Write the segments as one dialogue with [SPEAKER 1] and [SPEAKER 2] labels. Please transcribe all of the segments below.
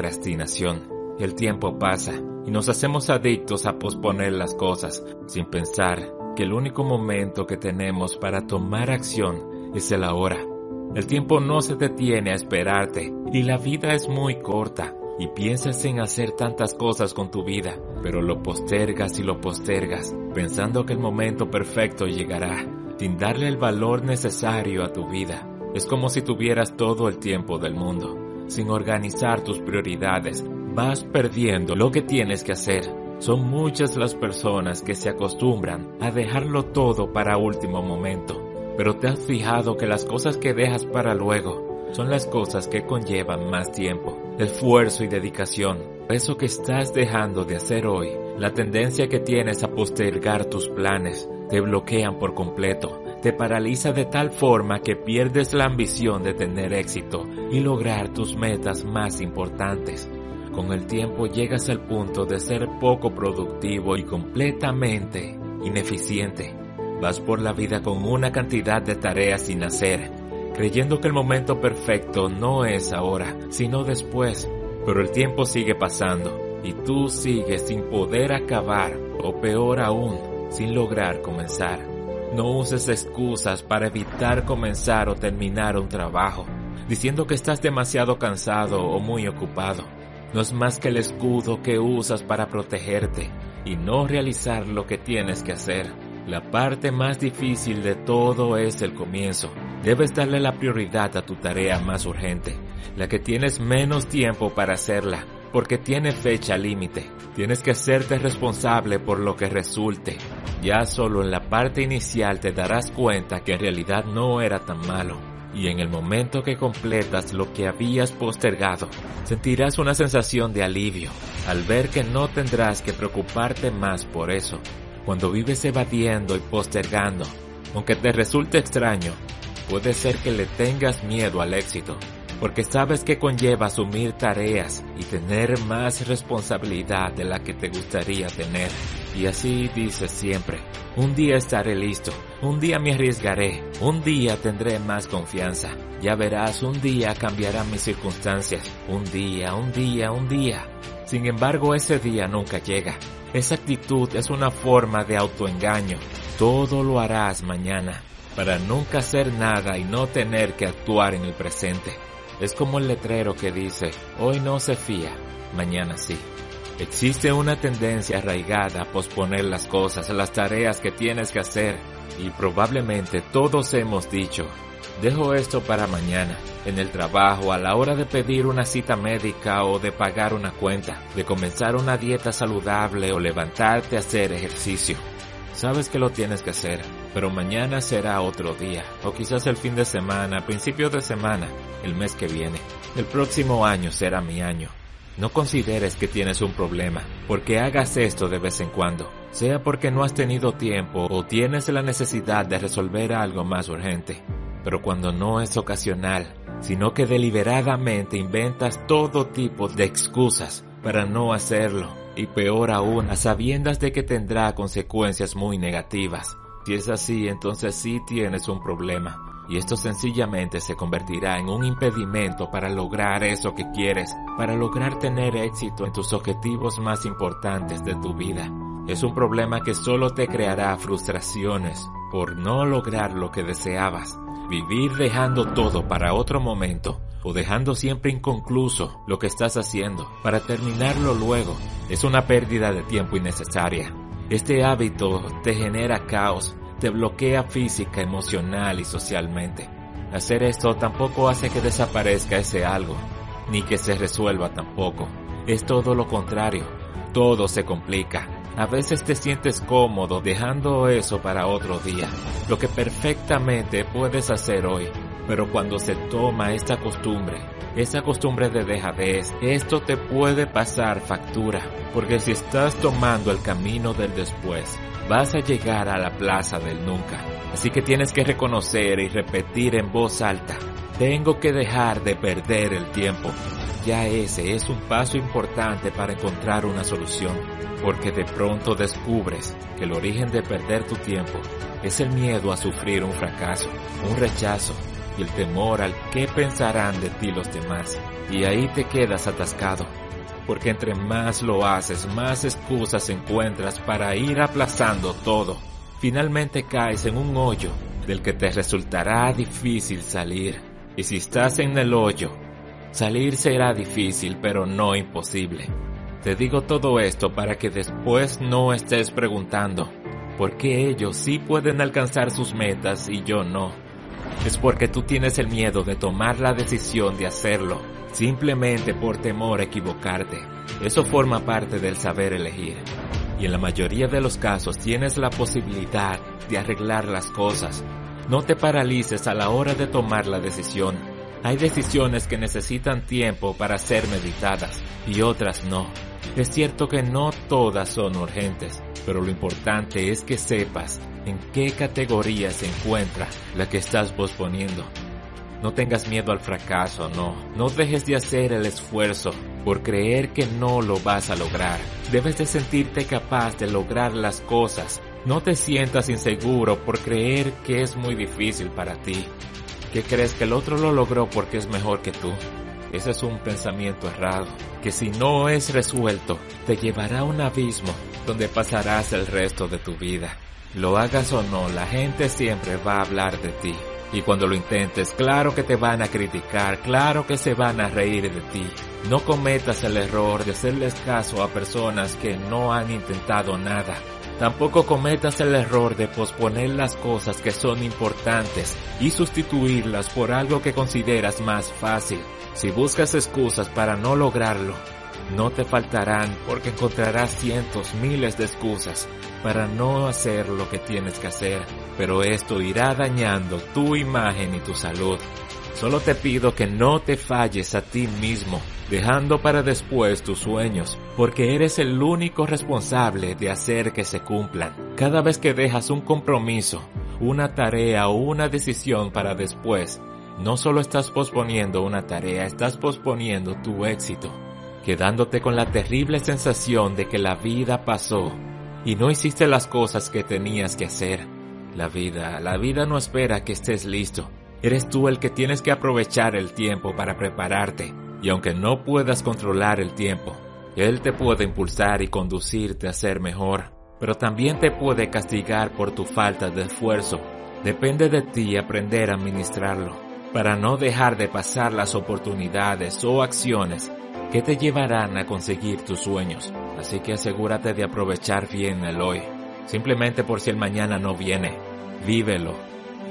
[SPEAKER 1] Procrastinación. El tiempo pasa y nos hacemos adictos a posponer las cosas sin pensar que el único momento que tenemos para tomar acción es el ahora. El tiempo no se detiene a esperarte y la vida es muy corta y piensas en hacer tantas cosas con tu vida, pero lo postergas y lo postergas pensando que el momento perfecto llegará sin darle el valor necesario a tu vida. Es como si tuvieras todo el tiempo del mundo. Sin organizar tus prioridades, vas perdiendo lo que tienes que hacer. Son muchas las personas que se acostumbran a dejarlo todo para último momento. Pero te has fijado que las cosas que dejas para luego son las cosas que conllevan más tiempo, esfuerzo y dedicación. Eso que estás dejando de hacer hoy, la tendencia que tienes a postergar tus planes, te bloquean por completo, te paraliza de tal forma que pierdes la ambición de tener éxito y lograr tus metas más importantes. Con el tiempo llegas al punto de ser poco productivo y completamente ineficiente. Vas por la vida con una cantidad de tareas sin hacer, creyendo que el momento perfecto no es ahora, sino después. Pero el tiempo sigue pasando y tú sigues sin poder acabar, o peor aún, sin lograr comenzar. No uses excusas para evitar comenzar o terminar un trabajo, diciendo que estás demasiado cansado o muy ocupado. No es más que el escudo que usas para protegerte y no realizar lo que tienes que hacer. La parte más difícil de todo es el comienzo. Debes darle la prioridad a tu tarea más urgente, la que tienes menos tiempo para hacerla, porque tiene fecha límite. Tienes que hacerte responsable por lo que resulte. Ya solo en la parte inicial te darás cuenta que en realidad no era tan malo. Y en el momento que completas lo que habías postergado, sentirás una sensación de alivio al ver que no tendrás que preocuparte más por eso. Cuando vives evadiendo y postergando, aunque te resulte extraño, puede ser que le tengas miedo al éxito, porque sabes que conlleva asumir tareas y tener más responsabilidad de la que te gustaría tener. Y así dices siempre, un día estaré listo, un día me arriesgaré, un día tendré más confianza, ya verás, un día cambiarán mis circunstancias, un día, un día, un día. Sin embargo, ese día nunca llega. Esa actitud es una forma de autoengaño. Todo lo harás mañana, para nunca hacer nada y no tener que actuar en el presente. Es como el letrero que dice, hoy no se fía, mañana sí. Existe una tendencia arraigada a posponer las cosas, las tareas que tienes que hacer, y probablemente todos hemos dicho, dejo esto para mañana, en el trabajo, a la hora de pedir una cita médica o de pagar una cuenta, de comenzar una dieta saludable o levantarte a hacer ejercicio. Sabes que lo tienes que hacer, pero mañana será otro día, o quizás el fin de semana, principio de semana, el mes que viene. El próximo año será mi año. No consideres que tienes un problema, porque hagas esto de vez en cuando, sea porque no has tenido tiempo o tienes la necesidad de resolver algo más urgente. Pero cuando no es ocasional, sino que deliberadamente inventas todo tipo de excusas para no hacerlo, y peor aún, a sabiendas de que tendrá consecuencias muy negativas. Si es así, entonces sí tienes un problema y esto sencillamente se convertirá en un impedimento para lograr eso que quieres, para lograr tener éxito en tus objetivos más importantes de tu vida. Es un problema que solo te creará frustraciones por no lograr lo que deseabas, vivir dejando todo para otro momento o dejando siempre inconcluso lo que estás haciendo para terminarlo luego es una pérdida de tiempo innecesaria. Este hábito te genera caos te bloquea física, emocional y socialmente. Hacer esto tampoco hace que desaparezca ese algo, ni que se resuelva tampoco. Es todo lo contrario, todo se complica. A veces te sientes cómodo dejando eso para otro día, lo que perfectamente puedes hacer hoy, pero cuando se toma esta costumbre, esa costumbre de dejadez, esto te puede pasar factura, porque si estás tomando el camino del después, vas a llegar a la plaza del nunca. Así que tienes que reconocer y repetir en voz alta, tengo que dejar de perder el tiempo. Ya ese es un paso importante para encontrar una solución, porque de pronto descubres que el origen de perder tu tiempo es el miedo a sufrir un fracaso, un rechazo, y el temor al qué pensarán de ti los demás. Y ahí te quedas atascado, porque entre más lo haces, más excusas encuentras para ir aplazando todo. Finalmente caes en un hoyo del que te resultará difícil salir. Y si estás en el hoyo, salir será difícil, pero no imposible. Te digo todo esto para que después no estés preguntando, ¿por qué ellos sí pueden alcanzar sus metas y yo no? es porque tú tienes el miedo de tomar la decisión de hacerlo, simplemente por temor a equivocarte. Eso forma parte del saber elegir. Y en la mayoría de los casos tienes la posibilidad de arreglar las cosas. No te paralices a la hora de tomar la decisión. Hay decisiones que necesitan tiempo para ser meditadas y otras no. Es cierto que no todas son urgentes, pero lo importante es que sepas en qué categoría se encuentra la que estás posponiendo. No tengas miedo al fracaso, no. No dejes de hacer el esfuerzo por creer que no lo vas a lograr. Debes de sentirte capaz de lograr las cosas. No te sientas inseguro por creer que es muy difícil para ti. Que crees que el otro lo logró porque es mejor que tú. Ese es un pensamiento errado, que si no es resuelto, te llevará a un abismo donde pasarás el resto de tu vida. Lo hagas o no, la gente siempre va a hablar de ti. Y cuando lo intentes, claro que te van a criticar, claro que se van a reír de ti. No cometas el error de hacerles caso a personas que no han intentado nada. Tampoco cometas el error de posponer las cosas que son importantes y sustituirlas por algo que consideras más fácil. Si buscas excusas para no lograrlo, no te faltarán porque encontrarás cientos, miles de excusas para no hacer lo que tienes que hacer, pero esto irá dañando tu imagen y tu salud. Solo te pido que no te falles a ti mismo, dejando para después tus sueños, porque eres el único responsable de hacer que se cumplan. Cada vez que dejas un compromiso, una tarea o una decisión para después, no solo estás posponiendo una tarea, estás posponiendo tu éxito quedándote con la terrible sensación de que la vida pasó y no hiciste las cosas que tenías que hacer. La vida, la vida no espera que estés listo. Eres tú el que tienes que aprovechar el tiempo para prepararte. Y aunque no puedas controlar el tiempo, Él te puede impulsar y conducirte a ser mejor. Pero también te puede castigar por tu falta de esfuerzo. Depende de ti aprender a administrarlo, para no dejar de pasar las oportunidades o acciones que te llevarán a conseguir tus sueños. Así que asegúrate de aprovechar bien el hoy. Simplemente por si el mañana no viene. Vívelo.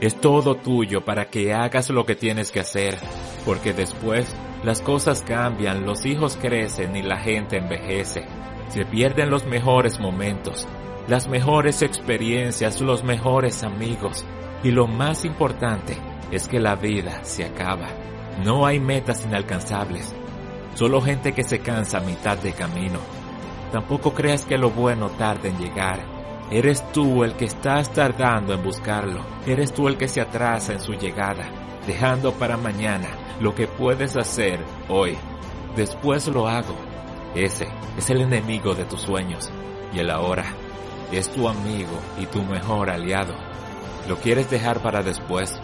[SPEAKER 1] Es todo tuyo para que hagas lo que tienes que hacer. Porque después las cosas cambian, los hijos crecen y la gente envejece. Se pierden los mejores momentos, las mejores experiencias, los mejores amigos. Y lo más importante es que la vida se acaba. No hay metas inalcanzables Solo gente que se cansa a mitad de camino. Tampoco creas que lo bueno tarde en llegar. Eres tú el que estás tardando en buscarlo. Eres tú el que se atrasa en su llegada, dejando para mañana lo que puedes hacer hoy. Después lo hago. Ese es el enemigo de tus sueños. Y el ahora es tu amigo y tu mejor aliado. Lo quieres dejar para después.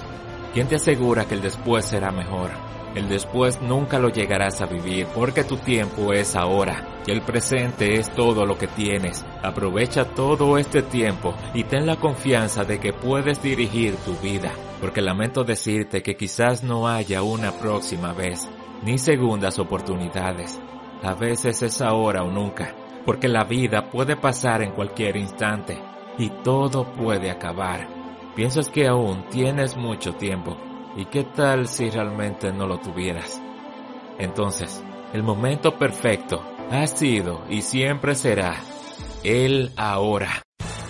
[SPEAKER 1] ¿Quién te asegura que el después será mejor? El después nunca lo llegarás a vivir porque tu tiempo es ahora y el presente es todo lo que tienes. Aprovecha todo este tiempo y ten la confianza de que puedes dirigir tu vida, porque lamento decirte que quizás no haya una próxima vez, ni segundas oportunidades. A veces es ahora o nunca, porque la vida puede pasar en cualquier instante y todo puede acabar. Piensas que aún tienes mucho tiempo, ¿Y qué tal si realmente no lo tuvieras? Entonces, el momento perfecto ha sido y siempre será el ahora.